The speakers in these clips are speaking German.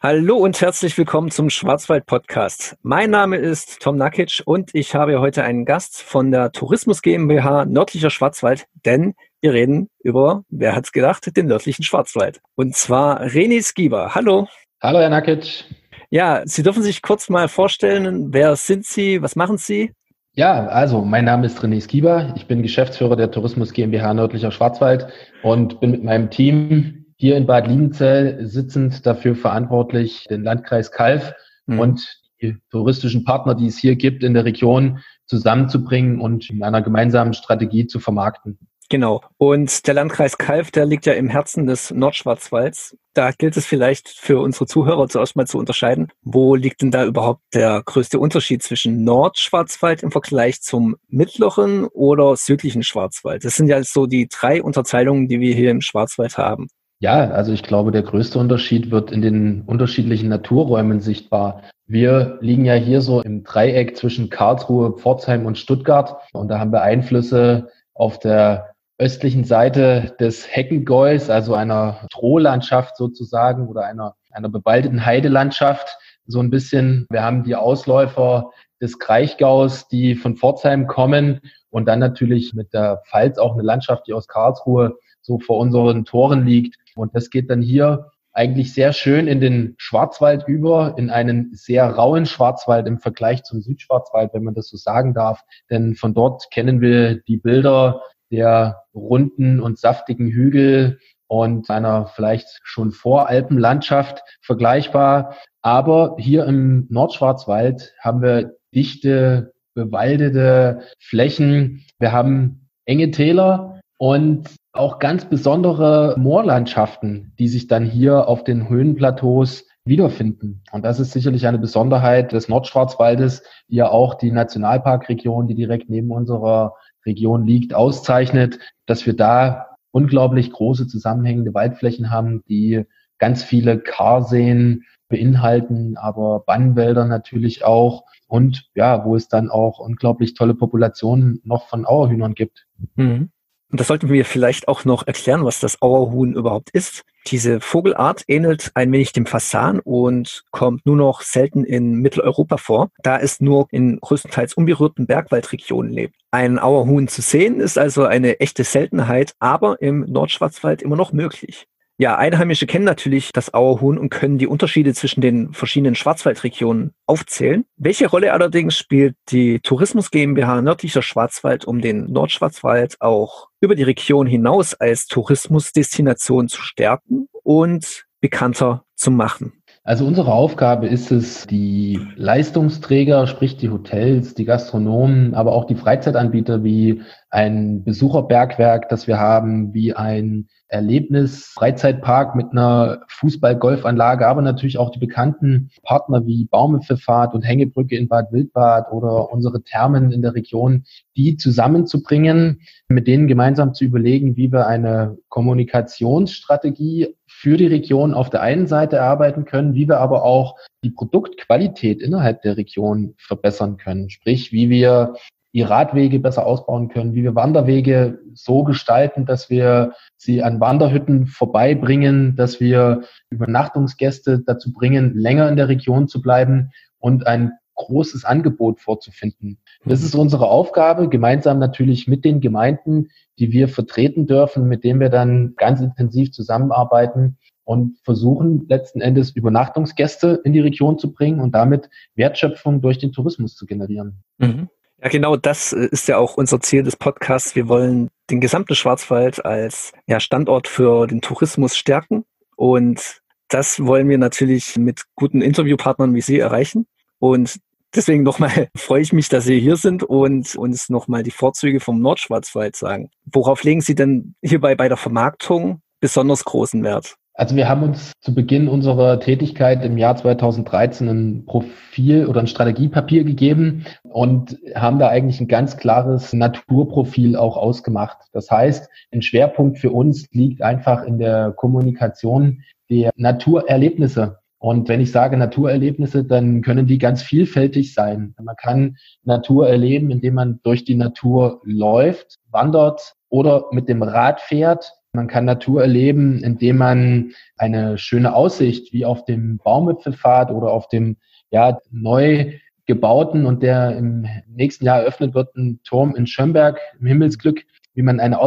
Hallo und herzlich willkommen zum Schwarzwald Podcast. Mein Name ist Tom Nakic und ich habe heute einen Gast von der Tourismus GmbH Nördlicher Schwarzwald, denn wir reden über, wer hat's gedacht, den nördlichen Schwarzwald. Und zwar René Skieber. Hallo. Hallo, Herr Nakic. Ja, Sie dürfen sich kurz mal vorstellen, wer sind Sie, was machen Sie? Ja, also mein Name ist René Skieber. Ich bin Geschäftsführer der Tourismus GmbH Nördlicher Schwarzwald und bin mit meinem Team hier in Bad Liebenzell sitzend dafür verantwortlich, den Landkreis Kalf mhm. und die touristischen Partner, die es hier gibt in der Region, zusammenzubringen und in einer gemeinsamen Strategie zu vermarkten. Genau. Und der Landkreis Kalf, der liegt ja im Herzen des Nordschwarzwalds. Da gilt es vielleicht für unsere Zuhörer zuerst mal zu unterscheiden. Wo liegt denn da überhaupt der größte Unterschied zwischen Nordschwarzwald im Vergleich zum mittleren oder südlichen Schwarzwald? Das sind ja so die drei Unterteilungen, die wir hier im Schwarzwald haben. Ja, also ich glaube, der größte Unterschied wird in den unterschiedlichen Naturräumen sichtbar. Wir liegen ja hier so im Dreieck zwischen Karlsruhe, Pforzheim und Stuttgart und da haben wir Einflüsse auf der östlichen Seite des Heckengäus, also einer Strohlandschaft sozusagen oder einer, einer bewaldeten Heidelandschaft, so ein bisschen. Wir haben die Ausläufer des Kraichgaus, die von Pforzheim kommen und dann natürlich mit der Pfalz auch eine Landschaft, die aus Karlsruhe so vor unseren Toren liegt. Und das geht dann hier eigentlich sehr schön in den Schwarzwald über, in einen sehr rauen Schwarzwald im Vergleich zum Südschwarzwald, wenn man das so sagen darf. Denn von dort kennen wir die Bilder der runden und saftigen Hügel und einer vielleicht schon Voralpenlandschaft vergleichbar. Aber hier im Nordschwarzwald haben wir dichte, bewaldete Flächen. Wir haben enge Täler und auch ganz besondere Moorlandschaften, die sich dann hier auf den Höhenplateaus wiederfinden. Und das ist sicherlich eine Besonderheit des Nordschwarzwaldes, die ja auch die Nationalparkregion, die direkt neben unserer Region liegt, auszeichnet, dass wir da unglaublich große zusammenhängende Waldflächen haben, die ganz viele Karseen beinhalten, aber Bannwälder natürlich auch und ja, wo es dann auch unglaublich tolle Populationen noch von Auerhühnern gibt. Mhm. Und das sollten wir vielleicht auch noch erklären, was das Auerhuhn überhaupt ist. Diese Vogelart ähnelt ein wenig dem Fasan und kommt nur noch selten in Mitteleuropa vor, da es nur in größtenteils unberührten Bergwaldregionen lebt. Ein Auerhuhn zu sehen ist also eine echte Seltenheit, aber im Nordschwarzwald immer noch möglich. Ja, Einheimische kennen natürlich das Auerhuhn und können die Unterschiede zwischen den verschiedenen Schwarzwaldregionen aufzählen. Welche Rolle allerdings spielt die Tourismus GmbH Nördlicher Schwarzwald, um den Nordschwarzwald auch über die Region hinaus als Tourismusdestination zu stärken und bekannter zu machen? Also unsere Aufgabe ist es, die Leistungsträger, sprich die Hotels, die Gastronomen, aber auch die Freizeitanbieter wie ein Besucherbergwerk, das wir haben, wie ein Erlebnis, Freizeitpark mit einer Fußball-Golfanlage, aber natürlich auch die bekannten Partner wie Baumepfeffahrt und Hängebrücke in Bad Wildbad oder unsere Thermen in der Region, die zusammenzubringen, mit denen gemeinsam zu überlegen, wie wir eine Kommunikationsstrategie für die Region auf der einen Seite erarbeiten können, wie wir aber auch die Produktqualität innerhalb der Region verbessern können. Sprich, wie wir die Radwege besser ausbauen können, wie wir Wanderwege so gestalten, dass wir sie an Wanderhütten vorbeibringen, dass wir Übernachtungsgäste dazu bringen, länger in der Region zu bleiben und ein großes Angebot vorzufinden. Das ist unsere Aufgabe, gemeinsam natürlich mit den Gemeinden, die wir vertreten dürfen, mit denen wir dann ganz intensiv zusammenarbeiten und versuchen letzten Endes Übernachtungsgäste in die Region zu bringen und damit Wertschöpfung durch den Tourismus zu generieren. Mhm. Ja, genau das äh, ist ja auch unser Ziel des Podcasts. Wir wollen den gesamten Schwarzwald als ja, Standort für den Tourismus stärken und das wollen wir natürlich mit guten Interviewpartnern wie Sie erreichen. Und deswegen nochmal freue ich mich, dass Sie hier sind und uns nochmal die Vorzüge vom Nordschwarzwald sagen. Worauf legen Sie denn hierbei bei der Vermarktung besonders großen Wert? Also wir haben uns zu Beginn unserer Tätigkeit im Jahr 2013 ein Profil oder ein Strategiepapier gegeben und haben da eigentlich ein ganz klares Naturprofil auch ausgemacht. Das heißt, ein Schwerpunkt für uns liegt einfach in der Kommunikation der Naturerlebnisse. Und wenn ich sage Naturerlebnisse, dann können die ganz vielfältig sein. Man kann Natur erleben, indem man durch die Natur läuft, wandert oder mit dem Rad fährt Man kann Natur erleben, indem man eine schöne Aussicht wie auf dem Baumwipfelpfad oder auf dem ja, neu gebauten und der im nächsten Jahr eröffnet wird, ein Turm in Schönberg im Himmelsglück, wie man eine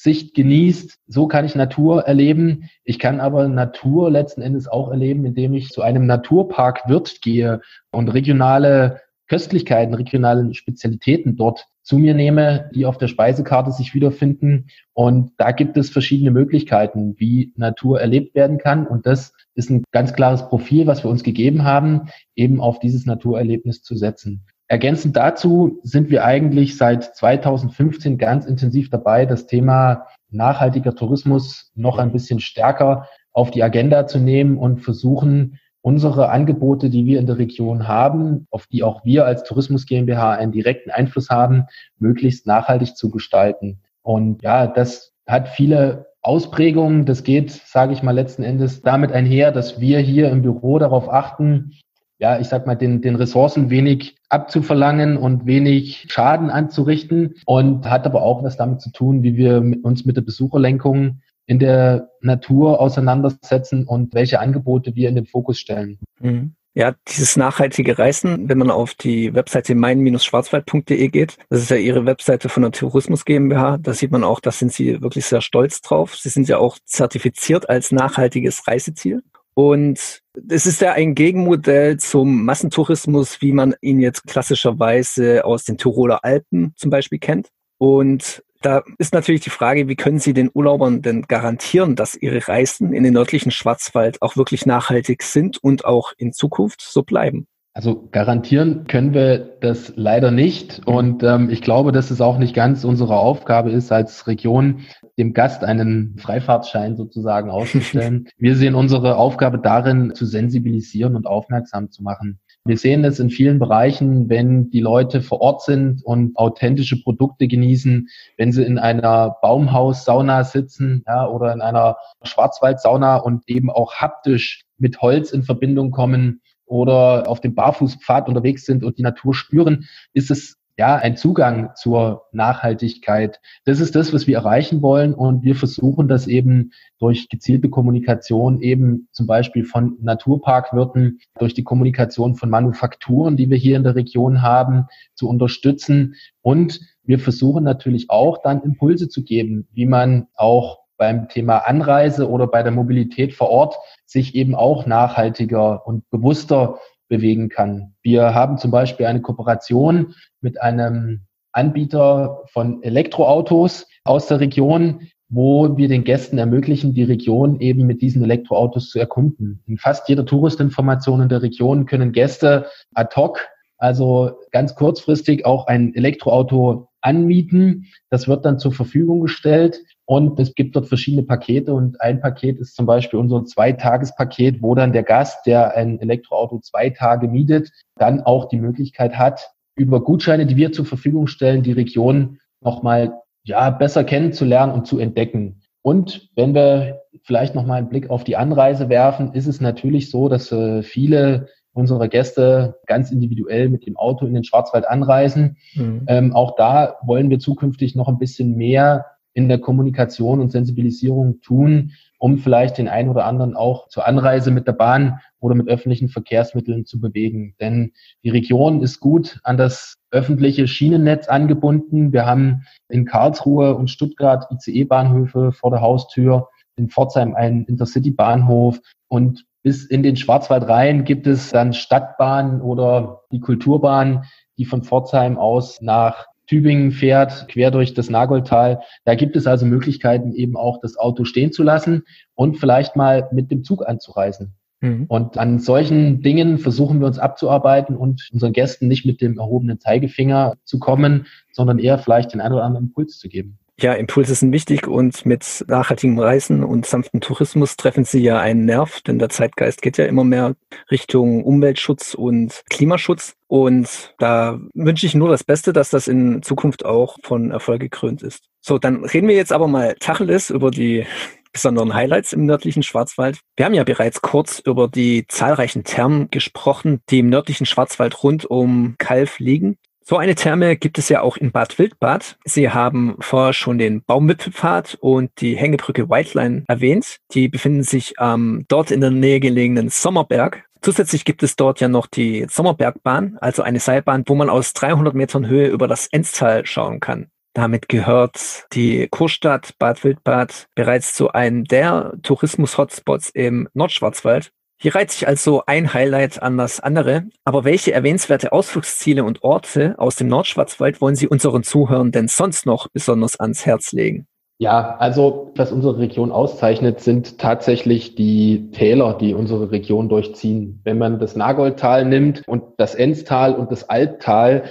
Aussicht genießt. So kann ich Natur erleben. Ich kann aber Natur letzten Endes auch erleben, indem ich zu einem Naturpark Wirt gehe und regionale Köstlichkeiten, regionale Spezialitäten dort zu mir nehme, die auf der Speisekarte sich wiederfinden. Und da gibt es verschiedene Möglichkeiten, wie Natur erlebt werden kann. Und das ist ein ganz klares Profil, was wir uns gegeben haben, eben auf dieses Naturerlebnis zu setzen. Ergänzend dazu sind wir eigentlich seit 2015 ganz intensiv dabei, das Thema nachhaltiger Tourismus noch ein bisschen stärker auf die Agenda zu nehmen und versuchen, unsere Angebote, die wir in der Region haben, auf die auch wir als Tourismus GmbH einen direkten Einfluss haben, möglichst nachhaltig zu gestalten. Und ja, das hat viele Ausprägungen. Das geht, sage ich mal, letzten Endes damit einher, dass wir hier im Büro darauf achten, ja, ich sag mal, den, den Ressourcen wenig abzuverlangen und wenig Schaden anzurichten und hat aber auch was damit zu tun, wie wir uns mit der Besucherlenkung in der Natur auseinandersetzen und welche Angebote wir in den Fokus stellen. Mhm. Ja, dieses nachhaltige Reisen, wenn man auf die Webseite mein-schwarzwald.de geht, das ist ja Ihre Webseite von der Tourismus GmbH, da sieht man auch, da sind Sie wirklich sehr stolz drauf. Sie sind ja auch zertifiziert als nachhaltiges Reiseziel. Und es ist ja ein Gegenmodell zum Massentourismus, wie man ihn jetzt klassischerweise aus den Tiroler Alpen zum Beispiel kennt. Und da ist natürlich die Frage, wie können Sie den Urlaubern denn garantieren, dass ihre Reisen in den nördlichen Schwarzwald auch wirklich nachhaltig sind und auch in Zukunft so bleiben? Also garantieren können wir das leider nicht. Und ähm, ich glaube, dass es auch nicht ganz unsere Aufgabe ist, als Region dem Gast einen Freifahrtschein sozusagen auszustellen. wir sehen unsere Aufgabe darin, zu sensibilisieren und aufmerksam zu machen. Wir sehen es in vielen Bereichen, wenn die Leute vor Ort sind und authentische Produkte genießen, wenn sie in einer Baumhaus-Sauna sitzen ja, oder in einer Schwarzwald-Sauna und eben auch haptisch mit Holz in Verbindung kommen oder auf dem Barfußpfad unterwegs sind und die Natur spüren, ist es ja, ein Zugang zur Nachhaltigkeit. Das ist das, was wir erreichen wollen. Und wir versuchen das eben durch gezielte Kommunikation eben zum Beispiel von Naturparkwirten, durch die Kommunikation von Manufakturen, die wir hier in der Region haben, zu unterstützen. Und wir versuchen natürlich auch dann Impulse zu geben, wie man auch beim Thema Anreise oder bei der Mobilität vor Ort sich eben auch nachhaltiger und bewusster bewegen kann. Wir haben zum Beispiel eine Kooperation mit einem Anbieter von Elektroautos aus der Region, wo wir den Gästen ermöglichen, die Region eben mit diesen Elektroautos zu erkunden. In fast jeder Touristinformation in der Region können Gäste ad hoc, also ganz kurzfristig auch ein Elektroauto anmieten. Das wird dann zur Verfügung gestellt und es gibt dort verschiedene Pakete und ein Paket ist zum Beispiel unser Zweitagespaket, wo dann der Gast, der ein Elektroauto zwei Tage mietet, dann auch die Möglichkeit hat, über Gutscheine, die wir zur Verfügung stellen, die Region nochmal ja, besser kennenzulernen und zu entdecken. Und wenn wir vielleicht nochmal einen Blick auf die Anreise werfen, ist es natürlich so, dass äh, viele unserer Gäste ganz individuell mit dem Auto in den Schwarzwald anreisen. Mhm. Ähm, auch da wollen wir zukünftig noch ein bisschen mehr in der Kommunikation und Sensibilisierung tun, um vielleicht den einen oder anderen auch zur Anreise mit der Bahn oder mit öffentlichen Verkehrsmitteln zu bewegen. Denn die Region ist gut an das öffentliche Schienennetz angebunden. Wir haben in Karlsruhe und Stuttgart ICE-Bahnhöfe vor der Haustür, in Pforzheim einen Intercity-Bahnhof und bis in den Schwarzwald rein gibt es dann Stadtbahnen oder die Kulturbahn, die von Pforzheim aus nach Tübingen fährt, quer durch das Nagoldtal. Da gibt es also Möglichkeiten, eben auch das Auto stehen zu lassen und vielleicht mal mit dem Zug anzureisen. Mhm. Und an solchen Dingen versuchen wir uns abzuarbeiten und unseren Gästen nicht mit dem erhobenen Zeigefinger zu kommen, sondern eher vielleicht den einen oder anderen Impuls zu geben. Ja, Impulse sind wichtig und mit nachhaltigem Reisen und sanftem Tourismus treffen sie ja einen Nerv, denn der Zeitgeist geht ja immer mehr Richtung Umweltschutz und Klimaschutz. Und da wünsche ich nur das Beste, dass das in Zukunft auch von Erfolg gekrönt ist. So, dann reden wir jetzt aber mal Tacheles über die besonderen Highlights im nördlichen Schwarzwald. Wir haben ja bereits kurz über die zahlreichen Thermen gesprochen, die im nördlichen Schwarzwald rund um Kalf liegen. So eine Therme gibt es ja auch in Bad Wildbad. Sie haben vorher schon den Baumwipfelpfad und die Hängebrücke Whiteline erwähnt. Die befinden sich ähm, dort in der Nähe gelegenen Sommerberg. Zusätzlich gibt es dort ja noch die Sommerbergbahn, also eine Seilbahn, wo man aus 300 Metern Höhe über das Enztal schauen kann. Damit gehört die Kurstadt Bad Wildbad bereits zu einem der Tourismus-Hotspots im Nordschwarzwald. Hier reiht sich also ein Highlight an das andere. Aber welche erwähnenswerte Ausflugsziele und Orte aus dem Nordschwarzwald wollen Sie unseren Zuhörern denn sonst noch besonders ans Herz legen? Ja, also was unsere Region auszeichnet, sind tatsächlich die Täler, die unsere Region durchziehen. Wenn man das Nagoldtal nimmt und das Enztal und das Alttal,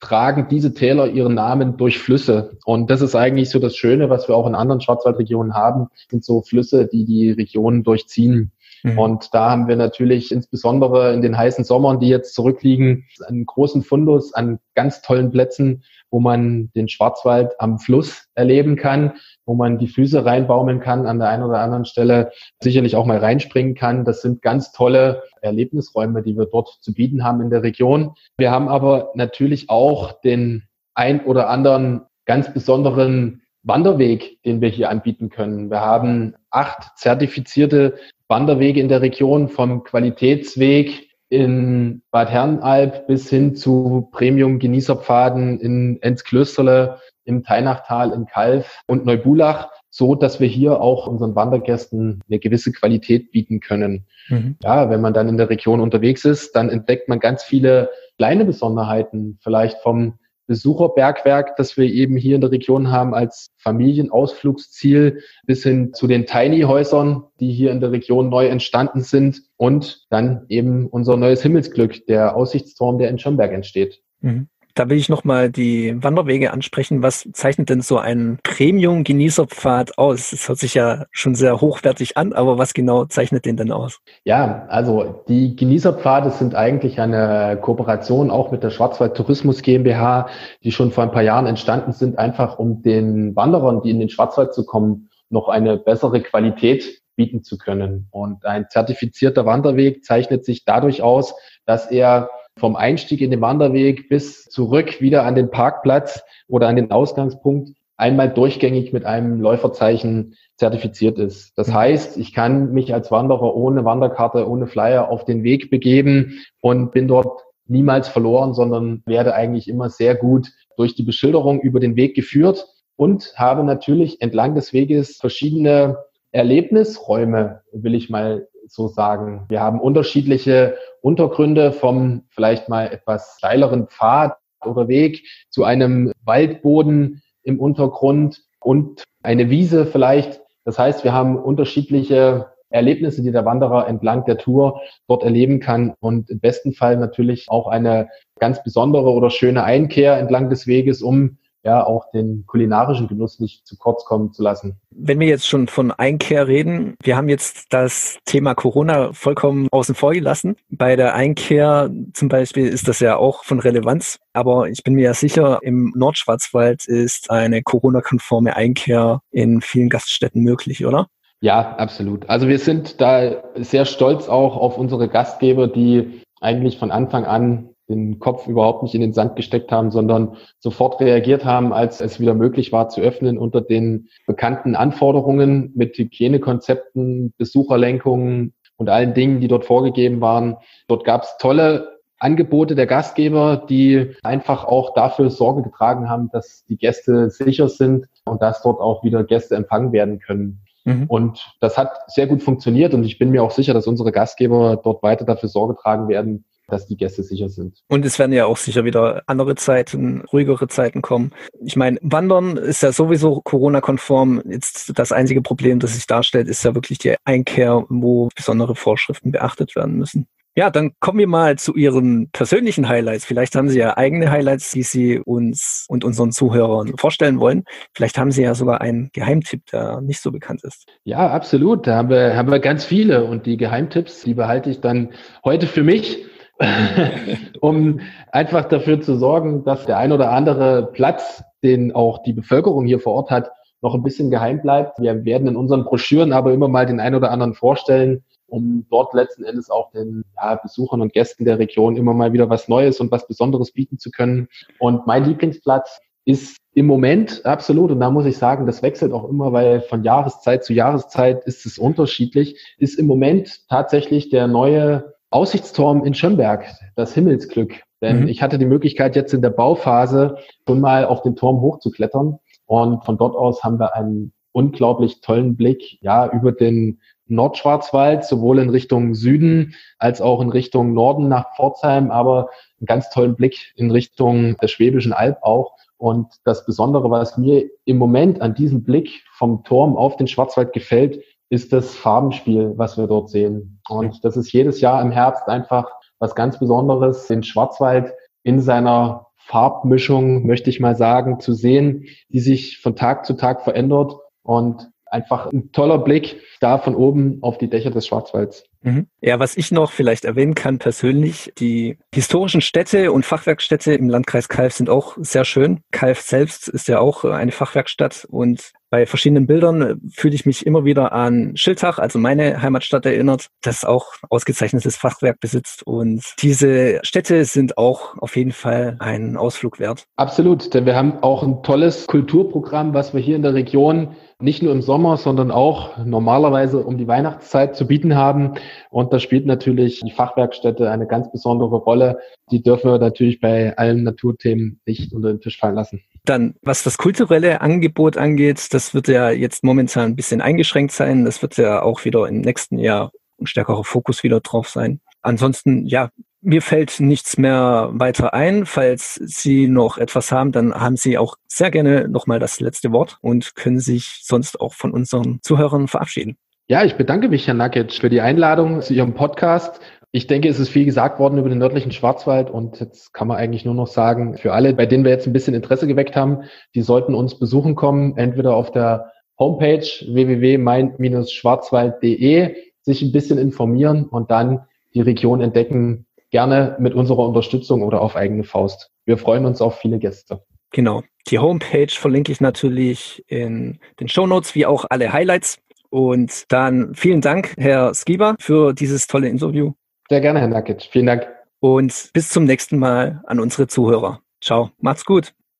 tragen diese Täler ihren Namen durch Flüsse. Und das ist eigentlich so das Schöne, was wir auch in anderen Schwarzwaldregionen haben, sind so Flüsse, die die Region durchziehen. Mhm. Und da haben wir natürlich insbesondere in den heißen Sommern, die jetzt zurückliegen, einen großen Fundus an ganz tollen Plätzen, wo man den Schwarzwald am Fluss erleben kann, wo man die Füße reinbaumeln kann, an der einen oder anderen Stelle sicherlich auch mal reinspringen kann. Das sind ganz tolle Erlebnisräume, die wir dort zu bieten haben in der Region. Wir haben aber natürlich auch den ein oder anderen ganz besonderen Wanderweg, den wir hier anbieten können. Wir haben acht zertifizierte Wanderwege in der Region vom Qualitätsweg in Bad Herrenalb bis hin zu Premium-Genießerpfaden in Enzklösterle, im Teinachtal, in Kalf und Neubulach, so dass wir hier auch unseren Wandergästen eine gewisse Qualität bieten können. Mhm. Ja, wenn man dann in der Region unterwegs ist, dann entdeckt man ganz viele kleine Besonderheiten, vielleicht vom Besucherbergwerk, das wir eben hier in der Region haben als Familienausflugsziel bis hin zu den Tiny-Häusern, die hier in der Region neu entstanden sind und dann eben unser neues Himmelsglück, der Aussichtsturm, der in Schönberg entsteht. Mhm. Da will ich nochmal die Wanderwege ansprechen. Was zeichnet denn so ein Premium-Genießerpfad aus? Das hört sich ja schon sehr hochwertig an, aber was genau zeichnet den denn aus? Ja, also die Genießerpfade sind eigentlich eine Kooperation auch mit der Schwarzwald Tourismus GmbH, die schon vor ein paar Jahren entstanden sind, einfach um den Wanderern, die in den Schwarzwald zu kommen, noch eine bessere Qualität bieten zu können. Und ein zertifizierter Wanderweg zeichnet sich dadurch aus, dass er vom Einstieg in den Wanderweg bis zurück wieder an den Parkplatz oder an den Ausgangspunkt einmal durchgängig mit einem Läuferzeichen zertifiziert ist. Das mhm. heißt, ich kann mich als Wanderer ohne Wanderkarte, ohne Flyer auf den Weg begeben und bin dort niemals verloren, sondern werde eigentlich immer sehr gut durch die Beschilderung über den Weg geführt und habe natürlich entlang des Weges verschiedene Erlebnisräume, will ich mal so sagen. Wir haben unterschiedliche Untergründe vom vielleicht mal etwas steileren Pfad oder Weg zu einem Waldboden im Untergrund und eine Wiese vielleicht. Das heißt, wir haben unterschiedliche Erlebnisse, die der Wanderer entlang der Tour dort erleben kann und im besten Fall natürlich auch eine ganz besondere oder schöne Einkehr entlang des Weges, um ja auch den kulinarischen Genuss nicht zu kurz kommen zu lassen. Wenn wir jetzt schon von Einkehr reden, wir haben jetzt das Thema Corona vollkommen außen vor gelassen. Bei der Einkehr zum Beispiel ist das ja auch von Relevanz, aber ich bin mir ja sicher, im Nordschwarzwald ist eine Corona-konforme Einkehr in vielen Gaststätten möglich, oder? Ja, absolut. Also wir sind da sehr stolz auch auf unsere Gastgeber, die eigentlich von Anfang an den Kopf überhaupt nicht in den Sand gesteckt haben, sondern sofort reagiert haben, als es wieder möglich war zu öffnen unter den bekannten Anforderungen mit Hygienekonzepten, Besucherlenkungen und allen Dingen, die dort vorgegeben waren. Dort gab es tolle Angebote der Gastgeber, die einfach auch dafür Sorge getragen haben, dass die Gäste sicher sind und dass dort auch wieder Gäste empfangen werden können. Mhm. Und das hat sehr gut funktioniert und ich bin mir auch sicher, dass unsere Gastgeber dort weiter dafür Sorge tragen werden, dass die Gäste sicher sind. Und es werden ja auch sicher wieder andere Zeiten, ruhigere Zeiten kommen. Ich meine, Wandern ist ja sowieso Corona-konform. Jetzt das einzige Problem, das sich darstellt, ist ja wirklich die Einkehr, wo besondere Vorschriften beachtet werden müssen. Ja, dann kommen wir mal zu Ihren persönlichen Highlights. Vielleicht haben Sie ja eigene Highlights, die Sie uns und unseren Zuhörern vorstellen wollen. Vielleicht haben Sie ja sogar einen Geheimtipp, der nicht so bekannt ist. Ja, absolut. Da haben wir, haben wir ganz viele. Und die Geheimtipps, die behalte ich dann heute für mich. um einfach dafür zu sorgen, dass der ein oder andere Platz, den auch die Bevölkerung hier vor Ort hat, noch ein bisschen geheim bleibt. Wir werden in unseren Broschüren aber immer mal den ein oder anderen vorstellen, um dort letzten Endes auch den ja, Besuchern und Gästen der Region immer mal wieder was Neues und was Besonderes bieten zu können. Und mein Lieblingsplatz ist im Moment absolut, und da muss ich sagen, das wechselt auch immer, weil von Jahreszeit zu Jahreszeit ist es unterschiedlich, ist im Moment tatsächlich der neue Aussichtsturm in Schönberg, das Himmelsglück. Denn mhm. ich hatte die Möglichkeit, jetzt in der Bauphase schon mal auf den Turm hochzuklettern. Und von dort aus haben wir einen unglaublich tollen Blick, ja, über den Nordschwarzwald, sowohl in Richtung Süden als auch in Richtung Norden nach Pforzheim, aber einen ganz tollen Blick in Richtung der Schwäbischen Alb auch. Und das Besondere, was mir im Moment an diesem Blick vom Turm auf den Schwarzwald gefällt, ist das Farbenspiel, was wir dort sehen. Und das ist jedes Jahr im Herbst einfach was ganz Besonderes, den Schwarzwald in seiner Farbmischung, möchte ich mal sagen, zu sehen, die sich von Tag zu Tag verändert und einfach ein toller Blick da von oben auf die Dächer des Schwarzwalds. Mhm. Ja, was ich noch vielleicht erwähnen kann persönlich, die historischen Städte und Fachwerkstätte im Landkreis Kalf sind auch sehr schön. Kalf selbst ist ja auch eine Fachwerkstatt und bei verschiedenen Bildern fühle ich mich immer wieder an Schiltach, also meine Heimatstadt erinnert, das auch ausgezeichnetes Fachwerk besitzt. Und diese Städte sind auch auf jeden Fall einen Ausflug wert. Absolut, denn wir haben auch ein tolles Kulturprogramm, was wir hier in der Region nicht nur im Sommer, sondern auch normalerweise um die Weihnachtszeit zu bieten haben. Und da spielt natürlich die Fachwerkstätte eine ganz besondere Rolle. Die dürfen wir natürlich bei allen Naturthemen nicht unter den Tisch fallen lassen. Dann, was das kulturelle Angebot angeht, das wird ja jetzt momentan ein bisschen eingeschränkt sein. Das wird ja auch wieder im nächsten Jahr ein stärkerer Fokus wieder drauf sein. Ansonsten, ja, mir fällt nichts mehr weiter ein. Falls Sie noch etwas haben, dann haben Sie auch sehr gerne nochmal das letzte Wort und können sich sonst auch von unseren Zuhörern verabschieden. Ja, ich bedanke mich, Herr Nakic, für die Einladung zu Ihrem Podcast. Ich denke, es ist viel gesagt worden über den nördlichen Schwarzwald und jetzt kann man eigentlich nur noch sagen, für alle, bei denen wir jetzt ein bisschen Interesse geweckt haben, die sollten uns besuchen kommen, entweder auf der Homepage www.mein-schwarzwald.de, sich ein bisschen informieren und dann die Region entdecken, gerne mit unserer Unterstützung oder auf eigene Faust. Wir freuen uns auf viele Gäste. Genau. Die Homepage verlinke ich natürlich in den Show Notes wie auch alle Highlights. Und dann vielen Dank, Herr Skiba, für dieses tolle Interview. Sehr gerne, Herr Nakic. Vielen Dank. Und bis zum nächsten Mal an unsere Zuhörer. Ciao. Macht's gut.